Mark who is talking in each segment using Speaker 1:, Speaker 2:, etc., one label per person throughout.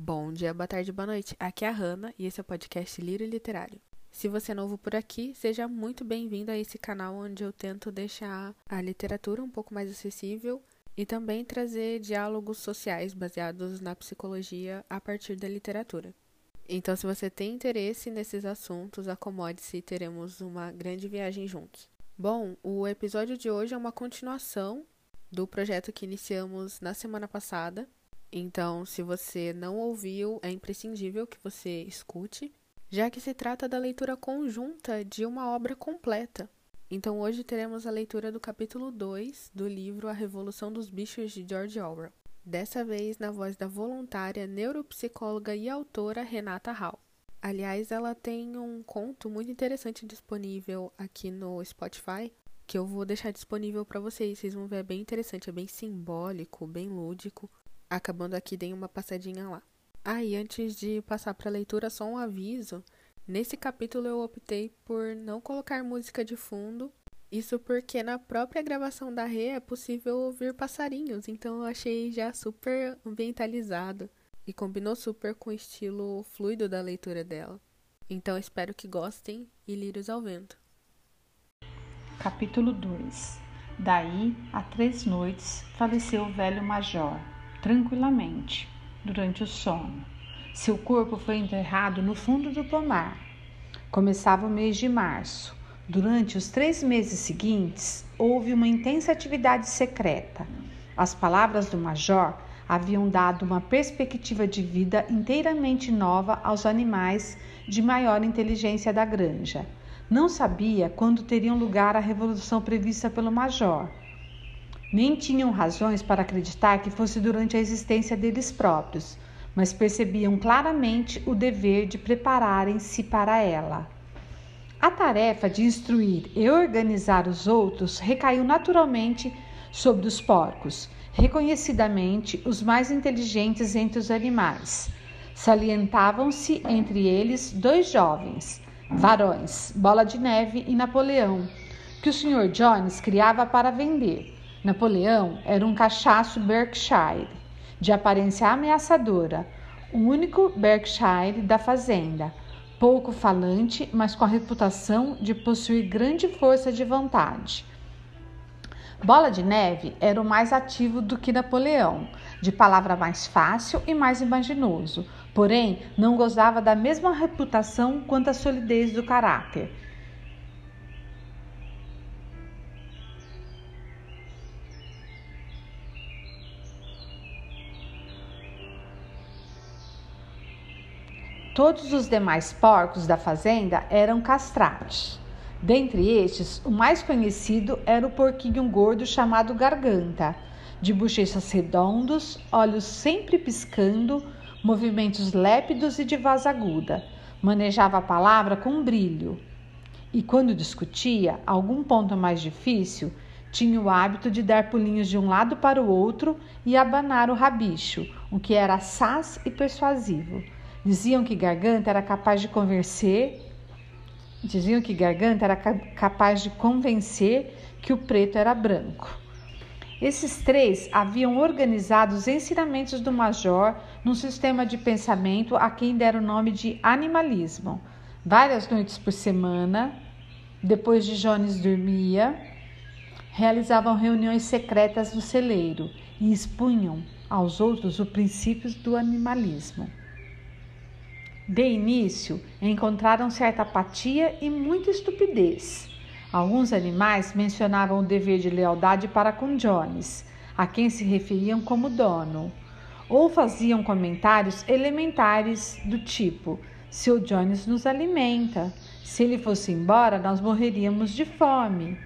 Speaker 1: Bom dia, boa tarde, boa noite. Aqui é a Hanna e esse é o podcast Lírio Literário. Se você é novo por aqui, seja muito bem-vindo a esse canal onde eu tento deixar a literatura um pouco mais acessível e também trazer diálogos sociais baseados na psicologia a partir da literatura. Então, se você tem interesse nesses assuntos, acomode-se e teremos uma grande viagem juntos. Bom, o episódio de hoje é uma continuação do projeto que iniciamos na semana passada então, se você não ouviu, é imprescindível que você escute, já que se trata da leitura conjunta de uma obra completa. Então, hoje teremos a leitura do capítulo 2 do livro A Revolução dos Bichos de George Orwell, dessa vez na voz da voluntária neuropsicóloga e autora Renata Hall. Aliás, ela tem um conto muito interessante disponível aqui no Spotify, que eu vou deixar disponível para vocês. Vocês vão ver, é bem interessante, é bem simbólico, bem lúdico. Acabando aqui, dei uma passadinha lá. Ah, e antes de passar para a leitura, só um aviso. Nesse capítulo eu optei por não colocar música de fundo. Isso porque na própria gravação da Rê é possível ouvir passarinhos, então eu achei já super ambientalizado e combinou super com o estilo fluido da leitura dela. Então espero que gostem e lírios ao vento.
Speaker 2: Capítulo 2 Daí, há três noites, faleceu o velho major tranquilamente durante o sono. Seu corpo foi enterrado no fundo do pomar. Começava o mês de março. Durante os três meses seguintes, houve uma intensa atividade secreta. As palavras do major haviam dado uma perspectiva de vida inteiramente nova aos animais de maior inteligência da granja. Não sabia quando teriam lugar a revolução prevista pelo major nem tinham razões para acreditar que fosse durante a existência deles próprios, mas percebiam claramente o dever de prepararem-se para ela. A tarefa de instruir e organizar os outros recaiu naturalmente sobre os porcos, reconhecidamente os mais inteligentes entre os animais. Salientavam-se entre eles dois jovens, varões, Bola de Neve e Napoleão, que o Sr. Jones criava para vender Napoleão era um cachaço Berkshire, de aparência ameaçadora, o único Berkshire da fazenda, pouco falante, mas com a reputação de possuir grande força de vontade. Bola de Neve era o mais ativo do que Napoleão, de palavra mais fácil e mais imaginoso, porém não gozava da mesma reputação quanto a solidez do caráter. Todos os demais porcos da fazenda eram castrados. Dentre estes, o mais conhecido era o porquinho gordo chamado Garganta, de bochechas redondos, olhos sempre piscando, movimentos lépidos e de voz aguda. Manejava a palavra com brilho. E quando discutia algum ponto mais difícil, tinha o hábito de dar pulinhos de um lado para o outro e abanar o rabicho, o que era assaz e persuasivo. Diziam que Garganta era capaz de convencer, diziam que Garganta era capaz de convencer que o preto era branco. Esses três haviam organizado os ensinamentos do Major num sistema de pensamento a quem deram o nome de animalismo. Várias noites por semana, depois de Jones dormia, realizavam reuniões secretas no celeiro e expunham aos outros os princípios do animalismo. De início, encontraram certa apatia e muita estupidez. Alguns animais mencionavam o dever de lealdade para com Jones, a quem se referiam como dono, ou faziam comentários elementares do tipo: se o Jones nos alimenta, se ele fosse embora, nós morreríamos de fome.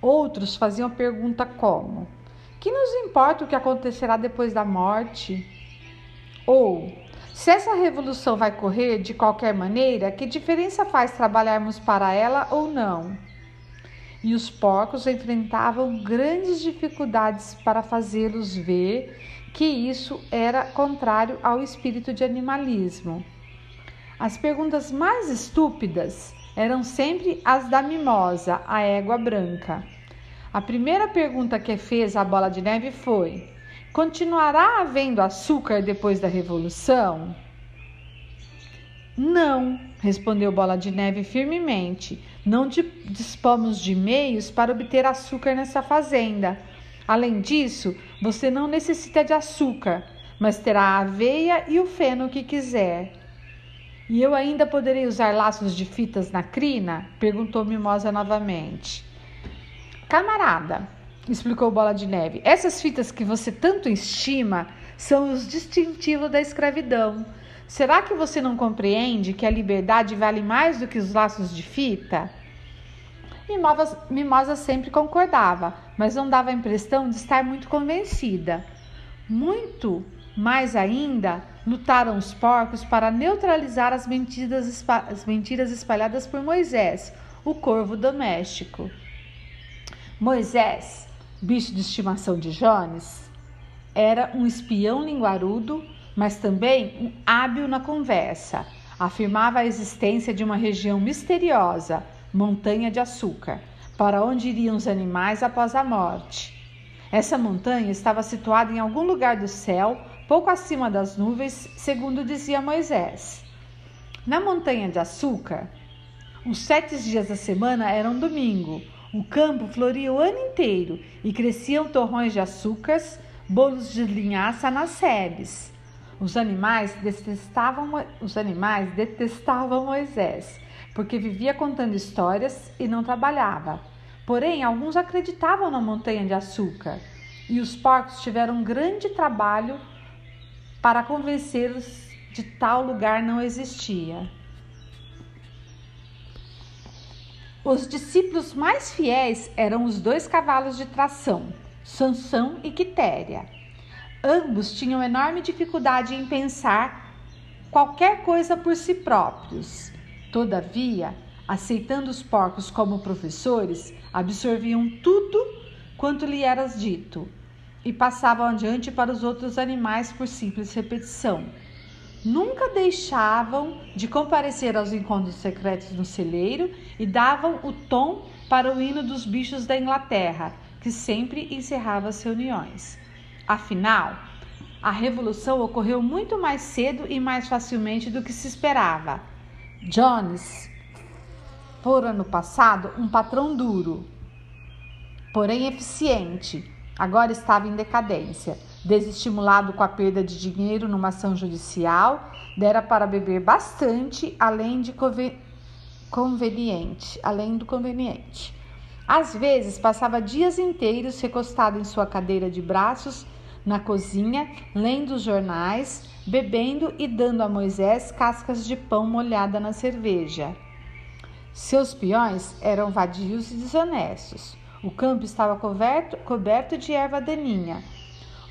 Speaker 2: Outros faziam pergunta como: que nos importa o que acontecerá depois da morte? Ou se essa revolução vai correr de qualquer maneira, que diferença faz trabalharmos para ela ou não? E os porcos enfrentavam grandes dificuldades para fazê-los ver que isso era contrário ao espírito de animalismo. As perguntas mais estúpidas eram sempre as da mimosa, a égua branca. A primeira pergunta que fez a bola de neve foi: Continuará havendo açúcar depois da Revolução? Não, respondeu Bola de Neve firmemente. Não dispomos de meios para obter açúcar nessa fazenda. Além disso, você não necessita de açúcar, mas terá a aveia e o feno que quiser. E eu ainda poderei usar laços de fitas na crina? perguntou Mimosa novamente. Camarada, explicou Bola de Neve, essas fitas que você tanto estima são os distintivos da escravidão. Será que você não compreende que a liberdade vale mais do que os laços de fita? Mimosa, Mimosa sempre concordava, mas não dava a impressão de estar muito convencida. Muito mais ainda, lutaram os porcos para neutralizar as mentiras, as mentiras espalhadas por Moisés, o corvo doméstico. Moisés, bicho de estimação de Jones, era um espião linguarudo, mas também um hábil na conversa. Afirmava a existência de uma região misteriosa, montanha de açúcar, para onde iriam os animais após a morte. Essa montanha estava situada em algum lugar do céu, pouco acima das nuvens, segundo dizia Moisés. Na montanha de açúcar, os sete dias da semana eram domingo. O campo floria o ano inteiro e cresciam torrões de açúcares, bolos de linhaça nas sebes. Os animais detestavam, os animais detestavam Moisés, porque vivia contando histórias e não trabalhava. Porém, alguns acreditavam na montanha de açúcar e os porcos tiveram um grande trabalho para convencê-los de tal lugar não existia. Os discípulos mais fiéis eram os dois cavalos de tração, Sansão e Quitéria. Ambos tinham enorme dificuldade em pensar qualquer coisa por si próprios. Todavia, aceitando os porcos como professores, absorviam tudo quanto lhe era dito e passavam adiante para os outros animais por simples repetição. Nunca deixavam de comparecer aos encontros secretos no celeiro e davam o tom para o hino dos bichos da Inglaterra, que sempre encerrava as reuniões. Afinal, a revolução ocorreu muito mais cedo e mais facilmente do que se esperava. Jones fora no passado um patrão duro, porém eficiente agora estava em decadência. Desestimulado com a perda de dinheiro numa ação judicial, dera para beber bastante, além de conveniente, além do conveniente. Às vezes passava dias inteiros recostado em sua cadeira de braços na cozinha, lendo os jornais, bebendo e dando a Moisés cascas de pão molhada na cerveja. Seus peões eram vadios e desonestos. O campo estava coberto, coberto de erva daninha.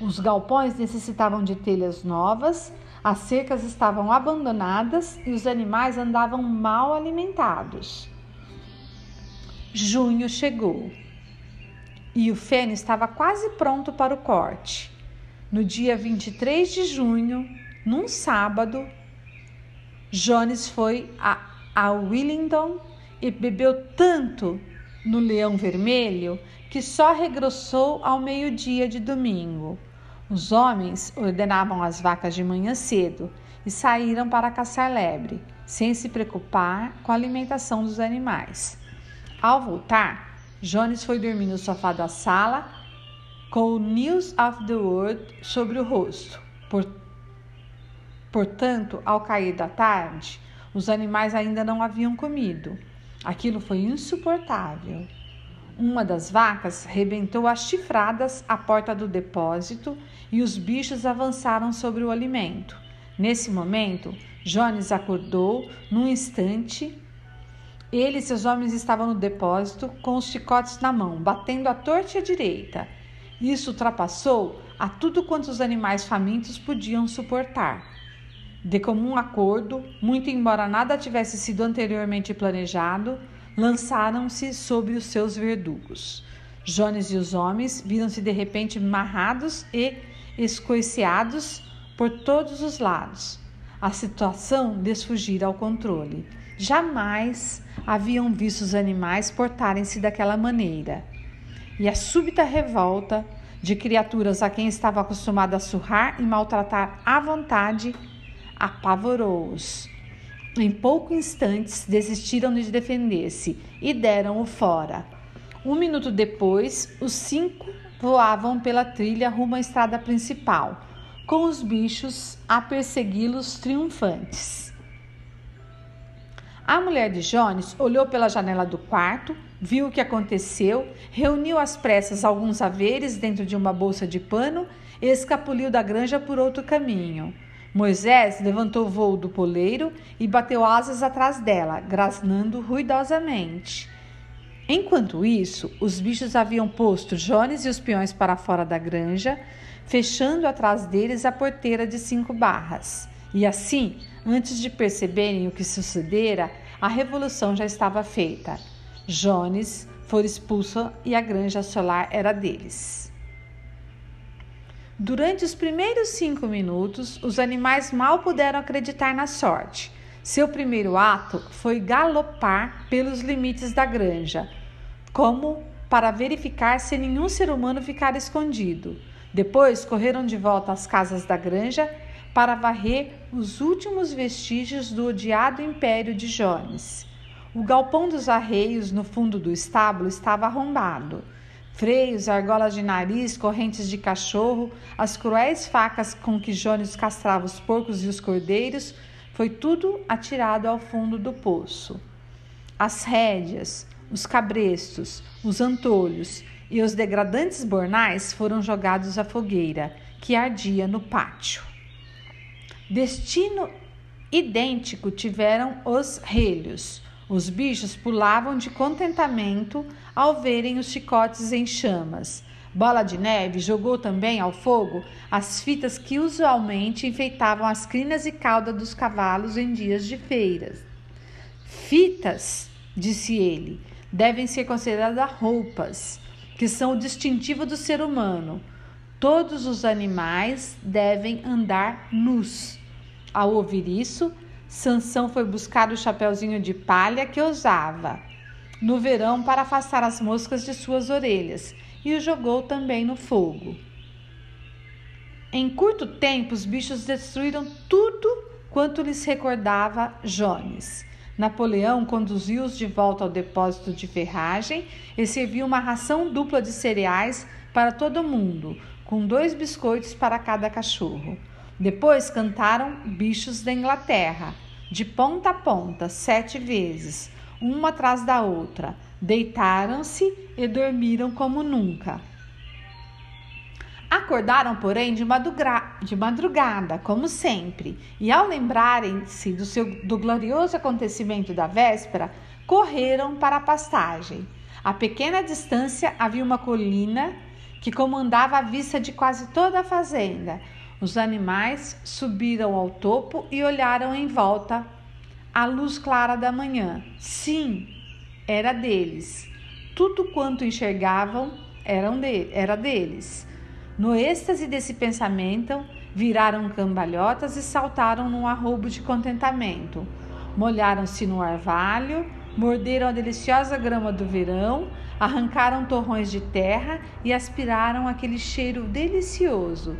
Speaker 2: Os galpões necessitavam de telhas novas, as cercas estavam abandonadas e os animais andavam mal alimentados. Junho chegou e o feno estava quase pronto para o corte. No dia 23 de junho, num sábado, Jones foi a, a Willingdon e bebeu tanto no Leão Vermelho que só regressou ao meio-dia de domingo. Os homens ordenavam as vacas de manhã cedo e saíram para caçar lebre, sem se preocupar com a alimentação dos animais. Ao voltar, Jones foi dormir no sofá da sala com o News of the World sobre o rosto. Por... Portanto, ao cair da tarde, os animais ainda não haviam comido. Aquilo foi insuportável. Uma das vacas rebentou as chifradas à porta do depósito e os bichos avançaram sobre o alimento. Nesse momento, Jones acordou num instante. Ele e seus homens estavam no depósito com os chicotes na mão, batendo à torta e à direita. Isso ultrapassou a tudo quanto os animais famintos podiam suportar. De comum acordo, muito embora nada tivesse sido anteriormente planejado, lançaram-se sobre os seus verdugos. Jones e os homens viram-se de repente marrados e escoiciados por todos os lados. A situação lhes fugira ao controle. Jamais haviam visto os animais portarem-se daquela maneira. E a súbita revolta de criaturas a quem estava acostumado a surrar e maltratar à vontade, apavorou-os. Em poucos instantes desistiram de defender-se e deram-o fora. Um minuto depois, os cinco voavam pela trilha rumo à estrada principal, com os bichos a persegui-los triunfantes. A mulher de Jones olhou pela janela do quarto, viu o que aconteceu, reuniu às pressas alguns haveres dentro de uma bolsa de pano e escapuliu da granja por outro caminho. Moisés levantou o voo do poleiro e bateu asas atrás dela, grasnando ruidosamente. Enquanto isso, os bichos haviam posto Jones e os peões para fora da granja, fechando atrás deles a porteira de cinco barras. E assim, antes de perceberem o que sucedera, a revolução já estava feita. Jones foi expulso e a granja solar era deles. Durante os primeiros cinco minutos, os animais mal puderam acreditar na sorte. Seu primeiro ato foi galopar pelos limites da granja, como para verificar se nenhum ser humano ficara escondido. Depois correram de volta às casas da granja para varrer os últimos vestígios do odiado império de Jones. O galpão dos arreios no fundo do estábulo estava arrombado. Freios, argolas de nariz, correntes de cachorro, as cruéis facas com que Jones castrava os porcos e os cordeiros, foi tudo atirado ao fundo do poço. As rédeas, os cabrestos, os antolhos e os degradantes bornais foram jogados à fogueira, que ardia no pátio. Destino idêntico tiveram os relhos. Os bichos pulavam de contentamento ao verem os chicotes em chamas. Bola de Neve jogou também ao fogo as fitas que usualmente enfeitavam as crinas e cauda dos cavalos em dias de feiras. Fitas, disse ele, devem ser consideradas roupas, que são o distintivo do ser humano. Todos os animais devem andar nus. Ao ouvir isso, Sansão foi buscar o chapeuzinho de palha que usava no verão para afastar as moscas de suas orelhas e o jogou também no fogo. Em curto tempo, os bichos destruíram tudo quanto lhes recordava Jones. Napoleão conduziu-os de volta ao depósito de ferragem e serviu uma ração dupla de cereais para todo mundo, com dois biscoitos para cada cachorro. Depois cantaram Bichos da Inglaterra, de ponta a ponta, sete vezes, uma atrás da outra. Deitaram-se e dormiram como nunca. Acordaram, porém, de, de madrugada, como sempre, e ao lembrarem-se do, seu, do glorioso acontecimento da véspera, correram para a pastagem. A pequena distância havia uma colina que comandava a vista de quase toda a fazenda. Os animais subiram ao topo e olharam em volta à luz clara da manhã. Sim, era deles. Tudo quanto enxergavam eram de, era deles. No êxtase desse pensamento, viraram cambalhotas e saltaram num arrobo de contentamento. Molharam-se no orvalho, morderam a deliciosa grama do verão, arrancaram torrões de terra e aspiraram aquele cheiro delicioso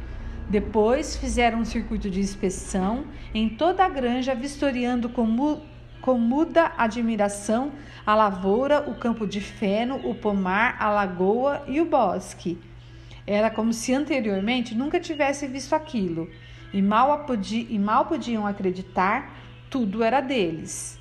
Speaker 2: depois fizeram um circuito de inspeção em toda a granja, vistoriando com, com muda admiração a lavoura, o campo de feno, o pomar, a lagoa e o bosque. Era como se anteriormente nunca tivesse visto aquilo, e mal, e mal podiam acreditar, tudo era deles.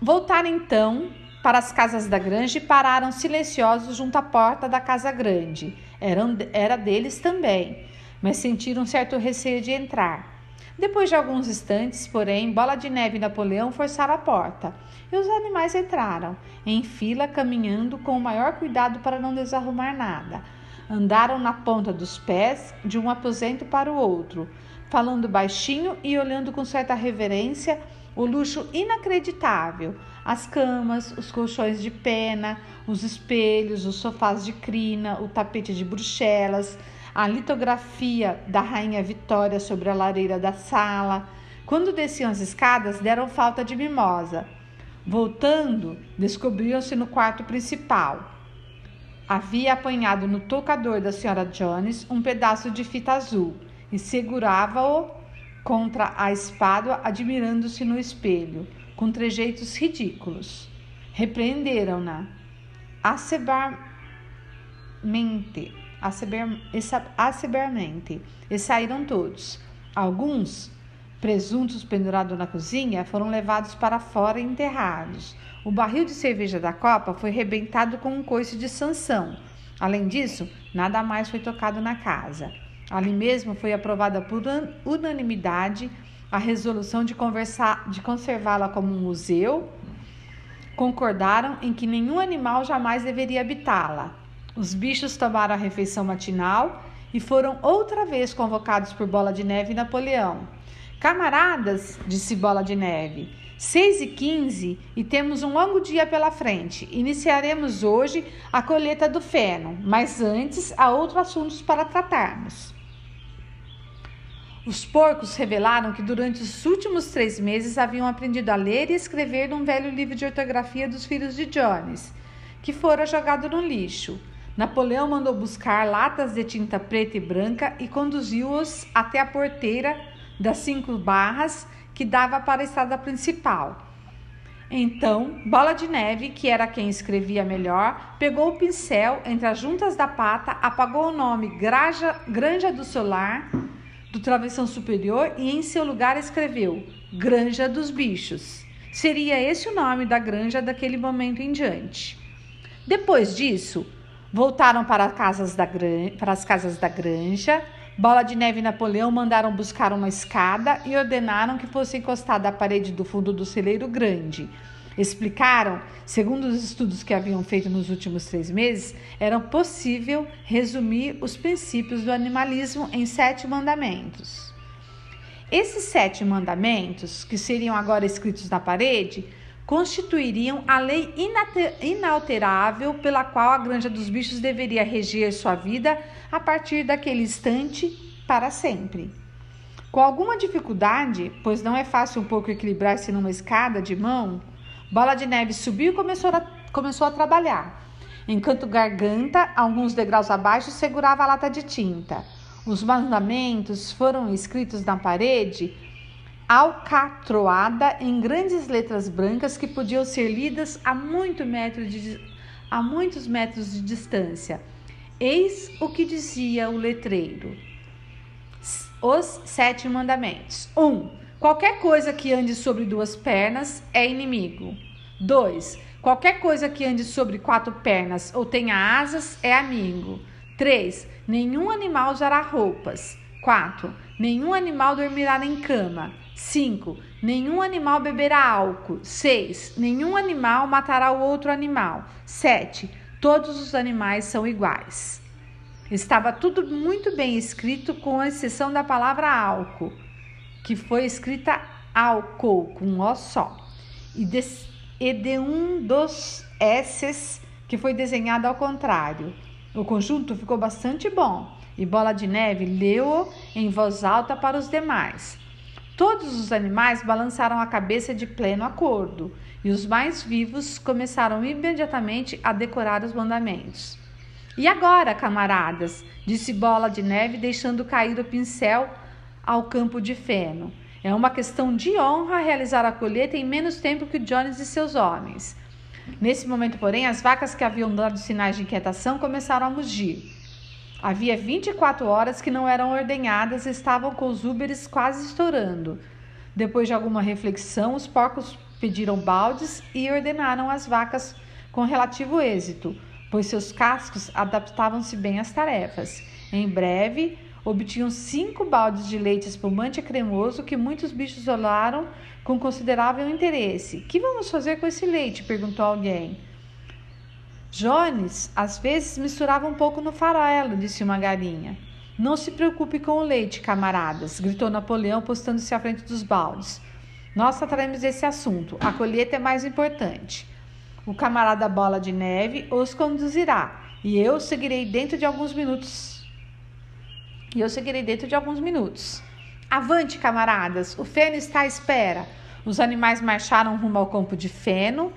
Speaker 2: Voltaram então para as casas da granja e pararam silenciosos junto à porta da casa grande. Eram, era deles também, mas sentiram certo receio de entrar. Depois de alguns instantes, porém, Bola de Neve e Napoleão forçaram a porta e os animais entraram, em fila, caminhando com o maior cuidado para não desarrumar nada. Andaram na ponta dos pés de um aposento para o outro, falando baixinho e olhando com certa reverência o luxo inacreditável, as camas, os colchões de pena, os espelhos, os sofás de crina, o tapete de Bruxelas, a litografia da Rainha Vitória sobre a lareira da sala. Quando desciam as escadas, deram falta de mimosa. Voltando, descobriram-se no quarto principal. havia apanhado no tocador da senhora Jones um pedaço de fita azul e segurava-o contra a espada, admirando-se no espelho, com trejeitos ridículos. Repreenderam-na acerbamente, acerbamente, e saíram todos. Alguns, presuntos pendurados na cozinha, foram levados para fora e enterrados. O barril de cerveja da copa foi rebentado com um coice de Sansão. Além disso, nada mais foi tocado na casa. Ali mesmo foi aprovada por unanimidade a resolução de, de conservá-la como um museu. Concordaram em que nenhum animal jamais deveria habitá-la. Os bichos tomaram a refeição matinal e foram outra vez convocados por Bola de Neve e Napoleão. Camaradas, disse Bola de Neve, 6 e 15 e temos um longo dia pela frente. Iniciaremos hoje a colheita do feno, mas antes há outros assuntos para tratarmos. Os porcos revelaram que durante os últimos três meses haviam aprendido a ler e escrever num velho livro de ortografia dos filhos de Jones, que fora jogado no lixo. Napoleão mandou buscar latas de tinta preta e branca e conduziu-os até a porteira das cinco barras que dava para a estrada principal. Então, Bola de Neve, que era quem escrevia melhor, pegou o pincel entre as juntas da pata, apagou o nome Graja, Granja do Solar do travessão superior e em seu lugar escreveu Granja dos Bichos. Seria esse o nome da granja daquele momento em diante. Depois disso, voltaram para, casas da, para as casas da granja, Bola de Neve e Napoleão mandaram buscar uma escada e ordenaram que fosse encostada à parede do fundo do celeiro grande. Explicaram, segundo os estudos que haviam feito nos últimos três meses, era possível resumir os princípios do animalismo em sete mandamentos. Esses sete mandamentos, que seriam agora escritos na parede, constituiriam a lei inalterável pela qual a Granja dos Bichos deveria reger sua vida a partir daquele instante para sempre. Com alguma dificuldade, pois não é fácil um pouco equilibrar-se numa escada de mão, Bola de Neve subiu e começou a, começou a trabalhar. Enquanto Garganta, alguns degraus abaixo, segurava a lata de tinta. Os mandamentos foram escritos na parede alcatroada em grandes letras brancas que podiam ser lidas a, muito metro de, a muitos metros de distância. Eis o que dizia o letreiro: Os Sete Mandamentos. 1. Um, qualquer coisa que ande sobre duas pernas é inimigo. 2. Qualquer coisa que ande sobre quatro pernas ou tenha asas é amigo. 3. Nenhum animal usará roupas. 4. Nenhum animal dormirá em cama. 5. Nenhum animal beberá álcool. 6. Nenhum animal matará o outro animal. 7. Todos os animais são iguais. Estava tudo muito bem escrito, com exceção da palavra álcool, que foi escrita álcool, com um O só, e de, e de um dos S's, que foi desenhado ao contrário. O conjunto ficou bastante bom e Bola de Neve leu-o em voz alta para os demais. Todos os animais balançaram a cabeça de pleno acordo, e os mais vivos começaram imediatamente a decorar os mandamentos. E agora, camaradas? disse Bola de Neve, deixando cair o pincel ao campo de feno. É uma questão de honra realizar a colheita em menos tempo que Jones e seus homens. Nesse momento, porém, as vacas que haviam dado sinais de inquietação começaram a mugir. Havia 24 horas que não eram ordenhadas e estavam com os úberes quase estourando. Depois de alguma reflexão, os porcos pediram baldes e ordenaram as vacas com relativo êxito, pois seus cascos adaptavam-se bem às tarefas. Em breve, obtinham cinco baldes de leite espumante e cremoso que muitos bichos olharam com considerável interesse. Que vamos fazer com esse leite? perguntou alguém. Jones às vezes misturava um pouco no farelo, disse uma galinha. Não se preocupe com o leite, camaradas, gritou Napoleão, postando-se à frente dos baldes. Nós trataremos desse assunto. A colheita é mais importante. O camarada Bola de Neve os conduzirá e eu seguirei dentro de alguns minutos. E eu seguirei dentro de alguns minutos. Avante, camaradas! O feno está à espera. Os animais marcharam rumo ao campo de feno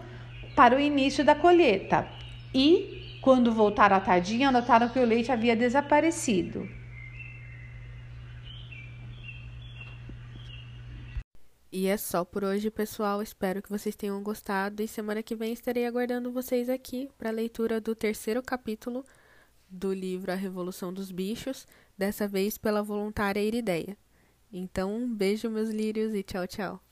Speaker 2: para o início da colheita. E Quando voltaram à tardinha, notaram que o leite havia desaparecido.
Speaker 1: E é só por hoje, pessoal. Espero que vocês tenham gostado. E semana que vem estarei aguardando vocês aqui para a leitura do terceiro capítulo do livro A Revolução dos Bichos, dessa vez pela voluntária Irideia. Então, um beijo, meus lírios, e tchau, tchau.